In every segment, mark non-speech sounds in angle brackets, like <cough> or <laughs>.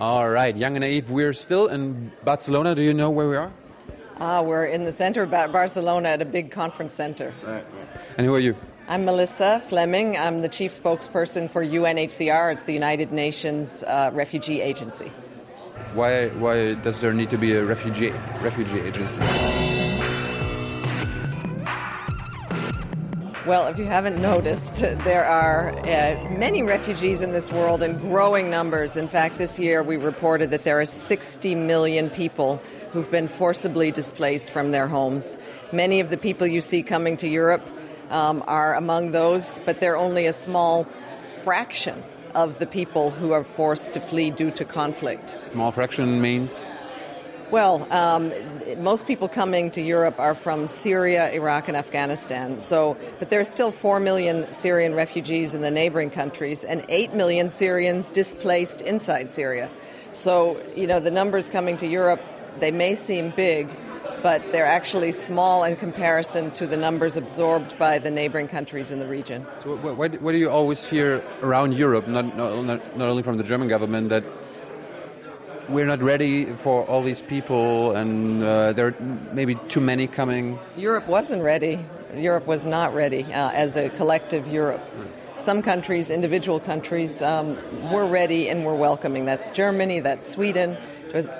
All right, Young and Naive, we're still in Barcelona. Do you know where we are? Ah, we're in the center of Barcelona at a big conference center. Right, right. And who are you? I'm Melissa Fleming. I'm the chief spokesperson for UNHCR. It's the United Nations uh, Refugee Agency. Why, why does there need to be a refugee, refugee agency? Well, if you haven't noticed, there are uh, many refugees in this world in growing numbers. In fact, this year we reported that there are 60 million people who've been forcibly displaced from their homes. Many of the people you see coming to Europe um, are among those, but they're only a small fraction of the people who are forced to flee due to conflict. Small fraction means? Well, um, most people coming to Europe are from Syria, Iraq, and Afghanistan. So, but there are still four million Syrian refugees in the neighboring countries, and eight million Syrians displaced inside Syria. So, you know, the numbers coming to Europe they may seem big, but they're actually small in comparison to the numbers absorbed by the neighboring countries in the region. So, why, why do you always hear around Europe, not, not, not only from the German government, that we're not ready for all these people and uh, there are maybe too many coming? Europe wasn't ready. Europe was not ready uh, as a collective Europe. Some countries, individual countries, um, were ready and were welcoming. That's Germany, that's Sweden,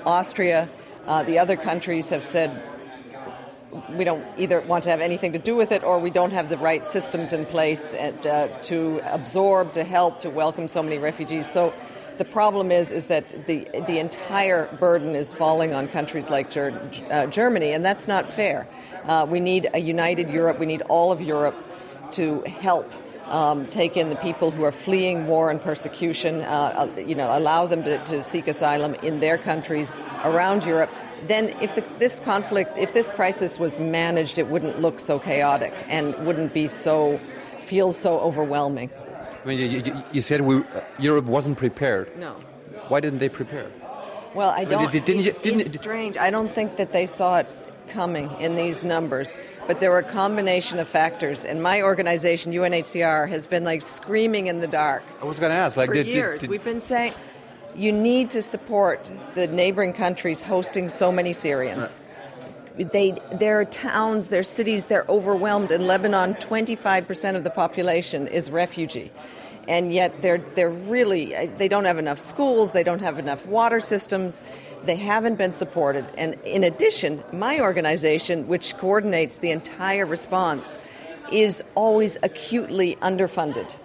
Austria. Uh, the other countries have said we don't either want to have anything to do with it or we don't have the right systems in place uh, to absorb, to help, to welcome so many refugees. So the problem is is that the the entire burden is falling on countries like Ger- uh, Germany, and that's not fair. Uh, we need a united Europe. We need all of Europe to help. Um, take in the people who are fleeing war and persecution, uh, uh you know, allow them to, to, seek asylum in their countries around Europe. Then, if the, this conflict, if this crisis was managed, it wouldn't look so chaotic and wouldn't be so, feel so overwhelming. I mean, you, you said we, uh, Europe wasn't prepared. No. Why didn't they prepare? Well, I don't. I mean, didn't, it, didn't, it's strange. I don't think that they saw it coming in these numbers, but there were a combination of factors. And my organization, UNHCR, has been like screaming in the dark. I was going to ask, like, for did, years, did, did, we've been saying you need to support the neighboring countries hosting so many Syrians. Right they their towns, their cities, they're overwhelmed. In Lebanon, 25% of the population is refugee. And yet they're they're really they don't have enough schools, they don't have enough water systems. They haven't been supported. And in addition, my organization, which coordinates the entire response, is always acutely underfunded,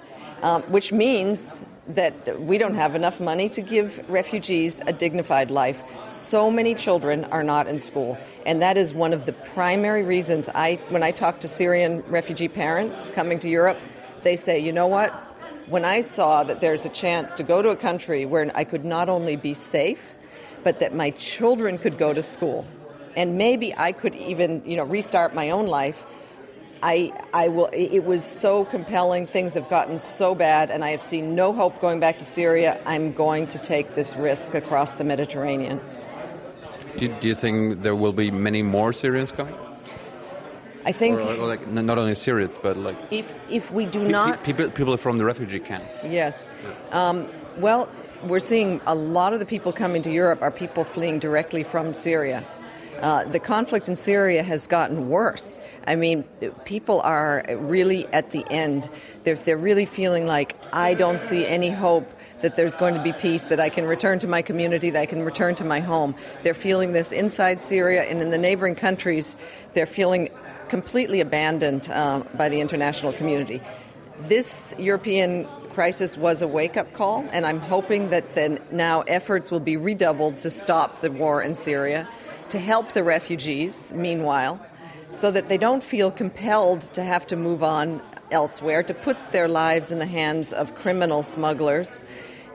um, which means that we don't have enough money to give refugees a dignified life. So many children are not in school, and that is one of the primary reasons I when I talk to Syrian refugee parents coming to Europe, they say, "You know what? When I saw that there's a chance to go to a country where I could not only be safe, but that my children could go to school, and maybe I could even, you know, restart my own life, I, I will. It was so compelling. Things have gotten so bad, and I have seen no hope going back to Syria. I'm going to take this risk across the Mediterranean. Do, do you think there will be many more Syrians coming? I think, or, or like not only Syrians, but like if if we do not people people from the refugee camps. Yes. Um, well, we're seeing a lot of the people coming to Europe are people fleeing directly from Syria. Uh, the conflict in Syria has gotten worse. I mean, people are really at the end. They're, they're really feeling like, I don't see any hope that there's going to be peace, that I can return to my community, that I can return to my home. They're feeling this inside Syria and in the neighboring countries. They're feeling completely abandoned uh, by the international community. This European crisis was a wake up call, and I'm hoping that then now efforts will be redoubled to stop the war in Syria to help the refugees, meanwhile, so that they don't feel compelled to have to move on elsewhere, to put their lives in the hands of criminal smugglers,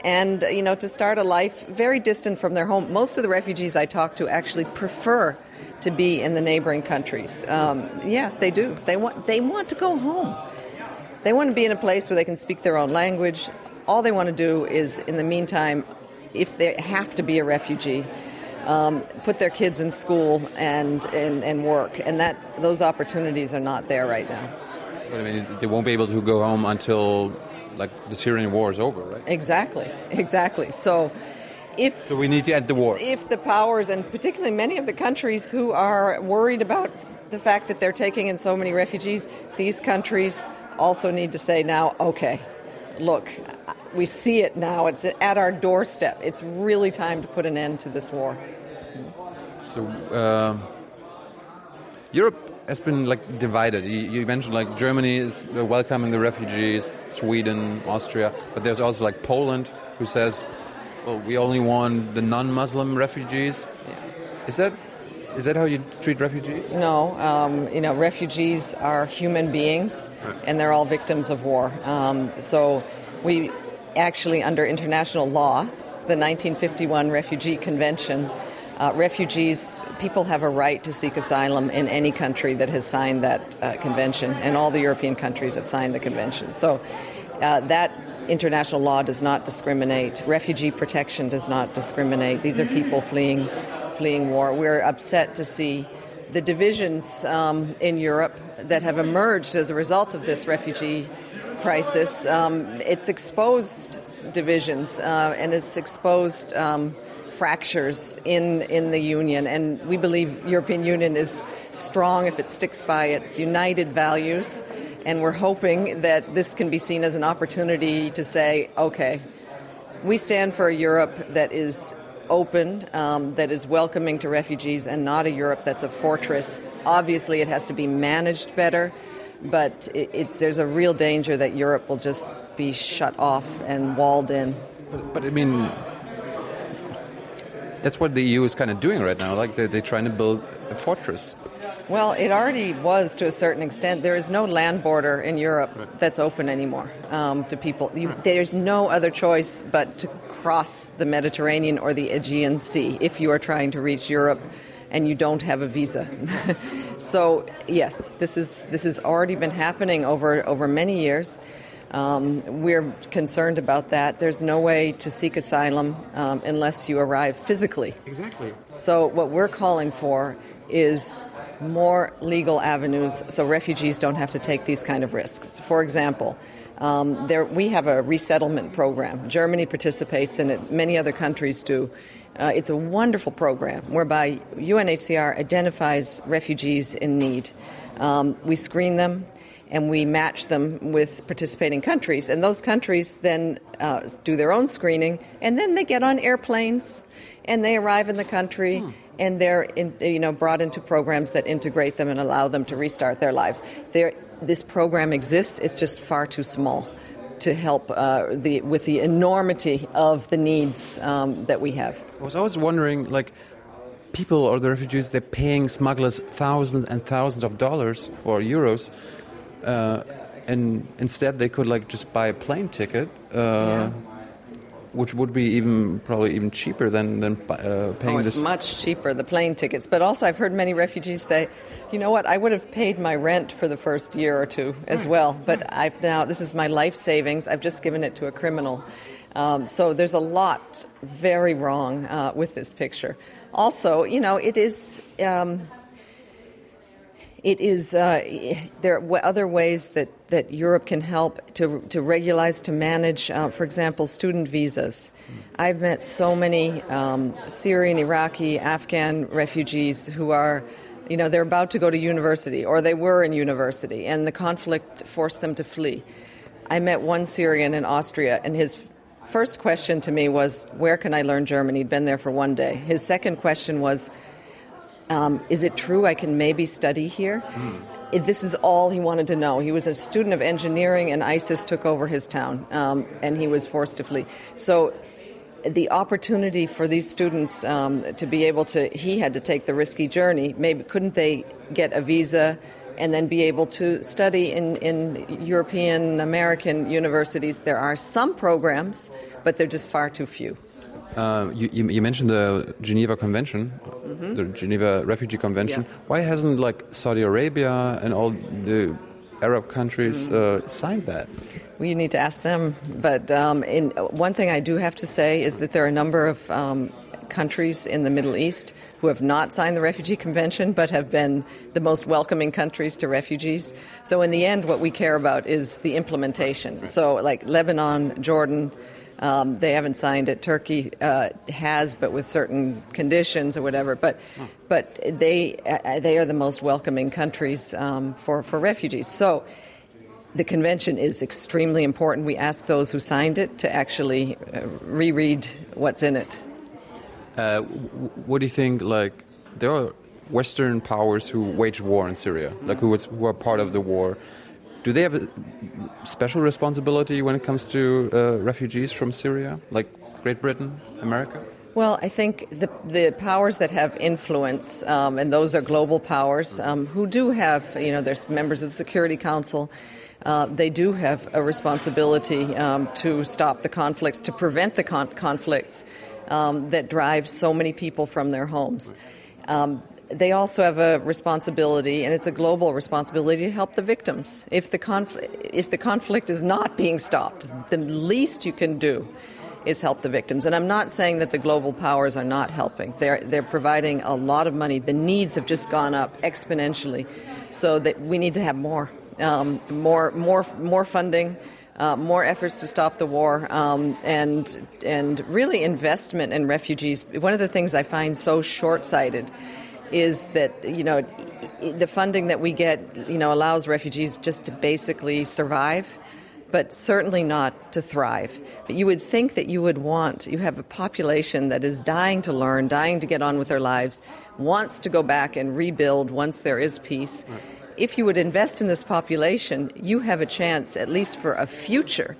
and you know to start a life very distant from their home. Most of the refugees I talk to actually prefer to be in the neighboring countries. Um, yeah, they do. They want they want to go home. They want to be in a place where they can speak their own language. All they want to do is, in the meantime, if they have to be a refugee, um, put their kids in school and, and, and work. And that those opportunities are not there right now. I mean, they won't be able to go home until like the Syrian war is over, right? Exactly, exactly. So if So we need to end the war. if the powers, and particularly many of the countries who are worried about the fact that they're taking in so many refugees, these countries also need to say now, okay, look, we see it now. It's at our doorstep. It's really time to put an end to this war. So uh, Europe has been like divided. You, you mentioned like Germany is uh, welcoming the refugees, Sweden, Austria, but there's also like Poland who says, "Well, we only want the non-Muslim refugees." Is that is that how you treat refugees? No, um, you know, refugees are human beings, and they're all victims of war. Um, so we actually, under international law, the 1951 Refugee Convention, uh, refugees, people have a right to seek asylum in any country that has signed that uh, convention, and all the European countries have signed the convention. So uh, that international law does not discriminate. Refugee protection does not discriminate. These are people fleeing fleeing war. We're upset to see the divisions um, in Europe that have emerged as a result of this refugee crisis. Um, it's exposed divisions uh, and it's exposed um, fractures in in the union. And we believe European Union is strong if it sticks by its united values. And we're hoping that this can be seen as an opportunity to say, okay, we stand for a Europe that is open, um, that is welcoming to refugees, and not a Europe that's a fortress. Obviously, it has to be managed better, but it, it, there's a real danger that Europe will just be shut off and walled in. But, but I mean, that's what the EU is kind of doing right now. Like they're, they're trying to build a fortress. Well, it already was to a certain extent. There is no land border in Europe right. that's open anymore um, to people. You, there's no other choice but to cross the Mediterranean or the Aegean Sea if you are trying to reach Europe and you don't have a visa. <laughs> so yes, this is this has already been happening over over many years. Um, we're concerned about that. There's no way to seek asylum um, unless you arrive physically. Exactly. So what we're calling for is more legal avenues so refugees don't have to take these kind of risks. For example, um, there, we have a resettlement program. Germany participates in it, many other countries do. Uh, it's a wonderful program whereby UNHCR identifies refugees in need. Um, we screen them and we match them with participating countries. And those countries then uh, do their own screening, and then they get on airplanes and they arrive in the country. Hmm. And they're, in, you know, brought into programs that integrate them and allow them to restart their lives. They're, this program exists; it's just far too small to help uh, the, with the enormity of the needs um, that we have. I was always wondering, like, people or the refugees, they're paying smugglers thousands and thousands of dollars or euros uh, and instead they could like just buy a plane ticket, uh, yeah. which would be even probably even cheaper than than uh, paying oh, it's this. much cheaper the plane tickets. But also, I've heard many refugees say, you know what, I would have paid my rent for the first year or two as well, but I've now this is my life savings. I've just given it to a criminal. Um, so there's a lot very wrong uh, with this picture. Also, you know, it is. Um, it is uh, there are other ways that, that Europe can help to, to regularize, to manage, uh, for example, student visas. I've met so many um, Syrian, Iraqi, Afghan refugees who are, you know, they're about to go to university or they were in university and the conflict forced them to flee. I met one Syrian in Austria and his first question to me was, Where can I learn German? He'd been there for one day. His second question was, um, is it true I can maybe study here? Mm. This is all he wanted to know. He was a student of engineering, and ISIS took over his town, um, and he was forced to flee. So, the opportunity for these students um, to be able to, he had to take the risky journey. Maybe couldn't they get a visa? and then be able to study in, in European American universities. There are some programs, but they're just far too few. Uh, you, you, mentioned the Geneva Convention, mm-hmm. the Geneva Refugee Convention. Yeah. Why hasn't like Saudi Arabia and all the Arab countries mm-hmm. uh, signed that? Well, you need to ask them. But um, in, one thing I do have to say is that there are a number of um, countries in the Middle East who have not signed the Refugee Convention but have been the most welcoming countries to refugees. So, in the end, what we care about is the implementation. So, like Lebanon, Jordan, Um, they haven't signed it. Turkey uh, has, but with certain conditions or whatever. But but they uh, they are the most welcoming countries um, for for refugees. So. The convention is extremely important. We ask those who signed it to actually uh, reread what's in it. Uh, what do you think? Like, there are Western powers who wage war in Syria, like who, was, who are part of the war. Do they have a special responsibility when it comes to uh, refugees from Syria, like Great Britain, America? Well, I think the, the powers that have influence, um, and those are global powers, um, who do have, you know, there's members of the Security Council. Uh, they do have a responsibility um, to stop the conflicts, to prevent the con- conflicts um, that drive so many people from their homes. Um, they also have a responsibility, and it's a global responsibility, to help the victims. If the, confl- if the conflict is not being stopped, the least you can do is help the victims. And I'm not saying that the global powers are not helping. They're, they're providing a lot of money. The needs have just gone up exponentially, so that we need to have more um, more, more, more funding, uh, more efforts to stop the war, um, and and really investment in refugees. One of the things I find so short-sighted is that you know the funding that we get, you know, allows refugees just to basically survive. But certainly not to thrive. But you would think that you would want, you have a population that is dying to learn, dying to get on with their lives, wants to go back and rebuild once there is peace. Right if you would invest in this population, you have a chance, at least for a future,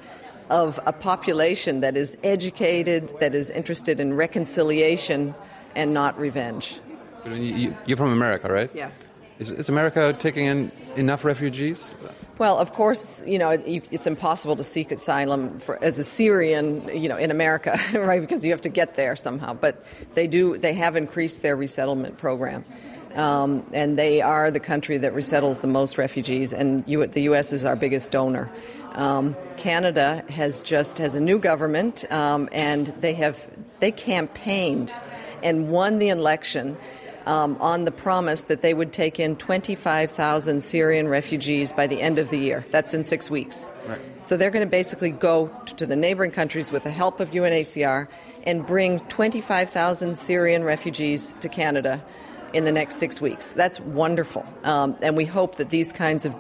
of a population that is educated, that is interested in reconciliation and not revenge. You're from America, right? Yeah. Is, is America taking in enough refugees? Well, of course, you know it's impossible to seek asylum for, as a Syrian, you know, in America, <laughs> right? Because you have to get there somehow. But they do; they have increased their resettlement program. Um, and they are the country that resettles the most refugees, and you, the U.S. is our biggest donor. Um, Canada has just has a new government, um, and they have they campaigned and won the election um, on the promise that they would take in 25,000 Syrian refugees by the end of the year. That's in six weeks. Right. So they're going to basically go to the neighboring countries with the help of UNHCR and bring 25,000 Syrian refugees to Canada in the next six weeks. That's wonderful. Um, and we hope that these kinds of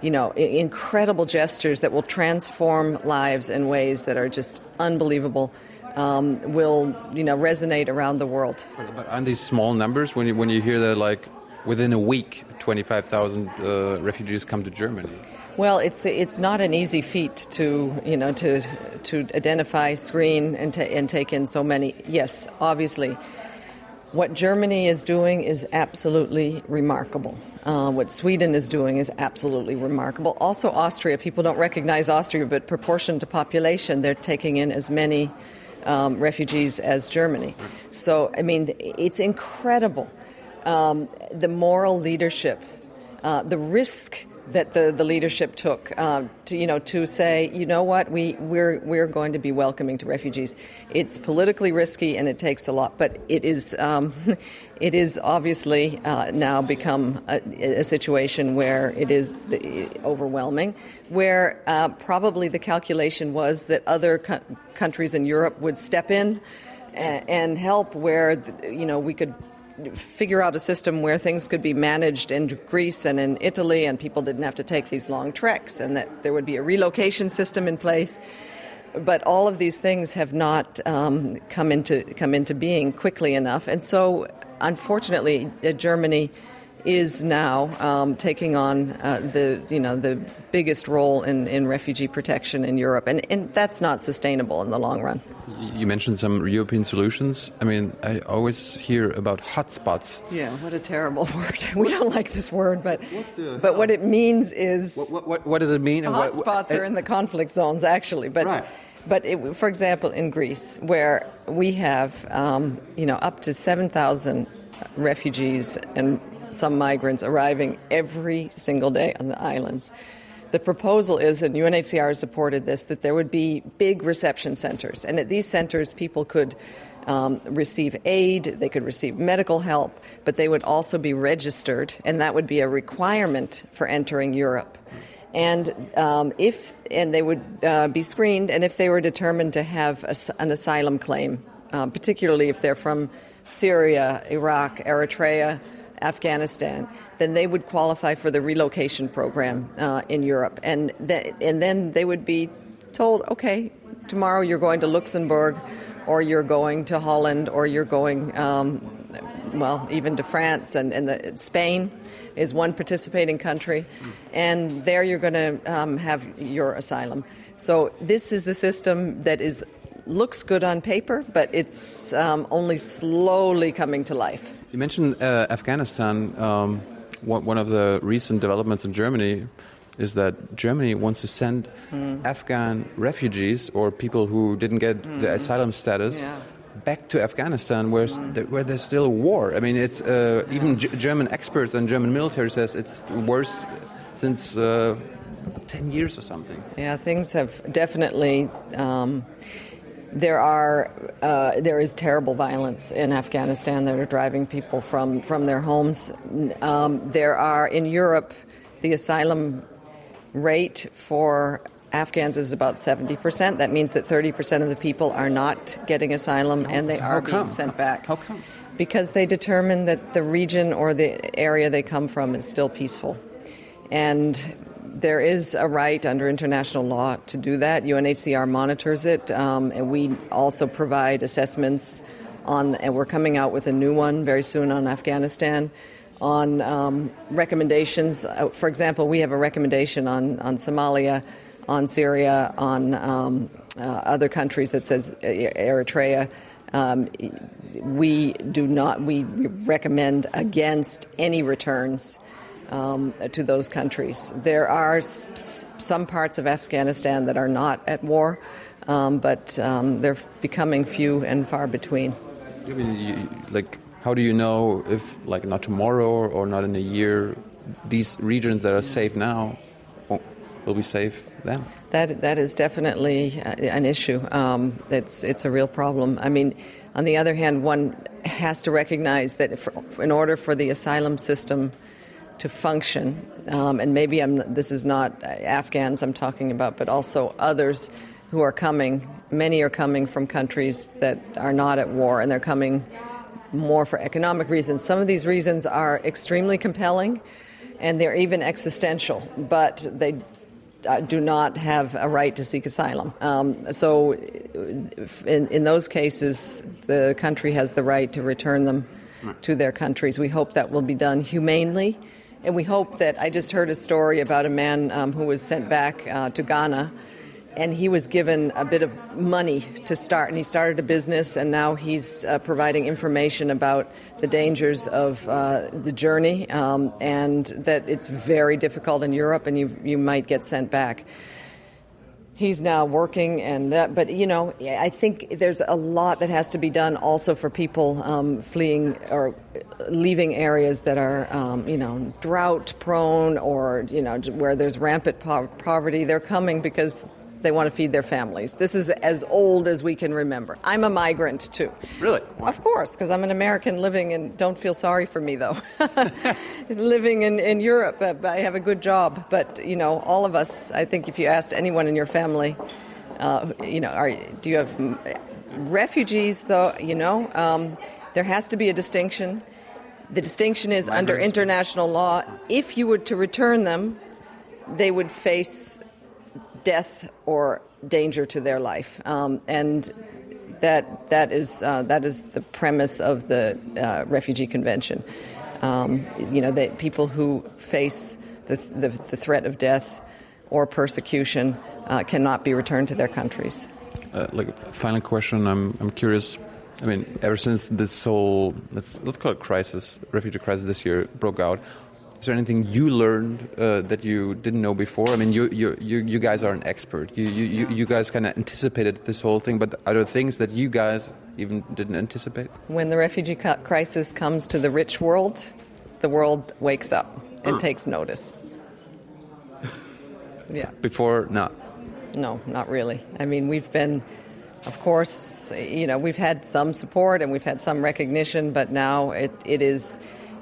you know, incredible gestures that will transform lives in ways that are just unbelievable. Um, will you know resonate around the world? But, aren't these small numbers when you when you hear that like within a week, twenty five thousand uh, refugees come to Germany? Well, it's it's not an easy feat to you know to to identify, screen, and, ta- and take in so many. Yes, obviously, what Germany is doing is absolutely remarkable. Uh, what Sweden is doing is absolutely remarkable. Also, Austria. People don't recognize Austria, but proportion to population, they're taking in as many um, refugees as Germany. So, I mean, it's incredible. Um, the moral leadership, uh, the risk that the, the leadership took uh, to you know to say you know what we we're we're going to be welcoming to refugees. It's politically risky and it takes a lot, but it is um, <laughs> it is obviously uh, now become a, a, situation where it is overwhelming. Where uh, probably the calculation was that other co- countries in Europe would step in and, and help, where you know we could figure out a system where things could be managed in Greece and in Italy, and people didn't have to take these long treks, and that there would be a relocation system in place. But all of these things have not um, come into come into being quickly enough, and so unfortunately, uh, Germany is now um, taking on uh, the you know the biggest role in, in refugee protection in Europe, and, and that's not sustainable in the long run. You mentioned some European solutions. I mean, I always hear about hotspots. Yeah, what a terrible <laughs> word. We don't like this word, but what but what it means is what, what, what, what does it mean? Hotspots are in the conflict zones, actually, but. Right. But it, for example, in Greece, where we have, um, you know, up to seven thousand refugees and some migrants arriving every single day on the islands. The proposal is, and UNHCR supported this, that there would be big reception centers. And at these centers, people could um, receive aid, they could receive medical help, but they would also be registered, and that would be a requirement for entering Europe. and um, if and they would uh, be screened, and if they were determined to have a, an asylum claim, uh, particularly if they're from Syria, Iraq, Eritrea, Afghanistan, then they would qualify for the relocation program uh, in Europe, and th- and then they would be told, okay, tomorrow you're going to Luxembourg, or you're going to Holland, or you're going, um, well, even to France and, and the, Spain is one participating country, and there you're going to um, have your asylum. So this is the system that is looks good on paper, but it's um, only slowly coming to life. You mentioned uh, Afghanistan. Um, one of the recent developments in Germany is that Germany wants to send mm. Afghan refugees or people who didn't get mm. the asylum status yeah. back to Afghanistan, where mm. where there's still war. I mean, it's uh, yeah. even German experts and German military says it's worse since uh, ten years or something. Yeah, things have definitely. Um, there are uh, there is terrible violence in Afghanistan that are driving people from from their homes. Um, there are in Europe the asylum rate for Afghans is about 70%. That means that 30% of the people are not getting asylum and they are being sent back. How come? Because they determine that the region or the area they come from is still peaceful. And there is a right under international law to do that. UNHCR monitors it, um, and we also provide assessments on, and we're coming out with a new one very soon on Afghanistan on um, recommendations. Uh, for example, we have a recommendation on, on Somalia, on Syria, on um, uh, other countries that says uh, Eritrea. Um, we do not. We recommend against any returns um, to those countries. There are s- some parts of Afghanistan that are not at war, um, but um, they're becoming few and far between. I mean, you, like how do you know if, like, not tomorrow or not in a year, these regions that are safe now will be safe then? That that is definitely uh, an issue. Um, it's it's a real problem. I mean, on the other hand, one has to recognize that if, in order for the asylum system to function, um, and maybe I'm, this is not Afghans I'm talking about, but also others who are coming. Many are coming from countries that are not at war, and they're coming more for economic reasons. Some of these reasons are extremely compelling and they're even existential, but they uh, do not have a right to seek asylum. Um, so, in, in those cases, the country has the right to return them to their countries. We hope that will be done humanely. And we hope that I just heard a story about a man um, who was sent back uh, to Ghana and he was given a bit of money to start, and he started a business, and now he's uh, providing information about the dangers of uh, the journey, um, and that it's very difficult in Europe, and you you might get sent back. He's now working, and uh, but you know, I think there's a lot that has to be done also for people um, fleeing or leaving areas that are um, you know drought prone or you know where there's rampant po- poverty. They're coming because they want to feed their families. This is as old as we can remember. I'm a migrant too. Really? Why? Of course, because I'm an American living in, don't feel sorry for me though, <laughs> living in, in Europe. I have a good job. But, you know, all of us, I think if you asked anyone in your family, uh, you know, are, do you have refugees though? You know, um, there has to be a distinction. The distinction is under international law. If you were to return them, they would face death or danger to their life. Um, and that, that, is, uh, that is the premise of the uh, Refugee Convention. Um, you know, that people who face the, the, the, threat of death or persecution uh, cannot be returned to their countries. Uh, like final question, I'm, I'm curious. I mean, ever since this whole let's let's call it crisis, refugee crisis this year broke out, is there anything you learned uh, that you didn't know before? I mean, you you you, you guys are an expert. You you, you you guys kind of anticipated this whole thing, but are there things that you guys even didn't anticipate? When the refugee crisis comes to the rich world, the world wakes up and takes notice. Yeah. Before, not. No, not really. I mean, we've been, of course, you know, we've had some support and we've had some recognition, but now it, it is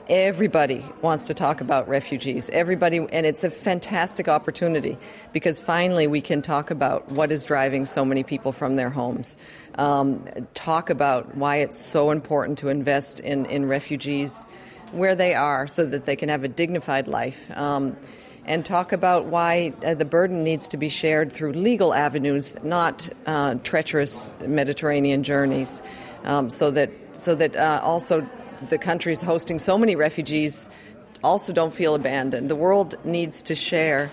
everybody wants to talk about refugees. Everybody, and it's a fantastic opportunity because finally we can talk about what is driving so many people from their homes. Um, talk about why it's so important to invest in, in refugees where they are so that they can have a dignified life. Um, and talk about why uh, the burden needs to be shared through legal avenues, not uh, treacherous Mediterranean journeys, um, so that so that uh, also the countries hosting so many refugees also don't feel abandoned. The world needs to share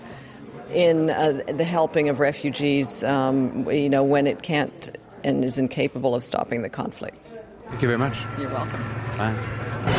in uh, the helping of refugees, um, you know, when it can't and is incapable of stopping the conflicts. Thank you very much. You're welcome. Bye.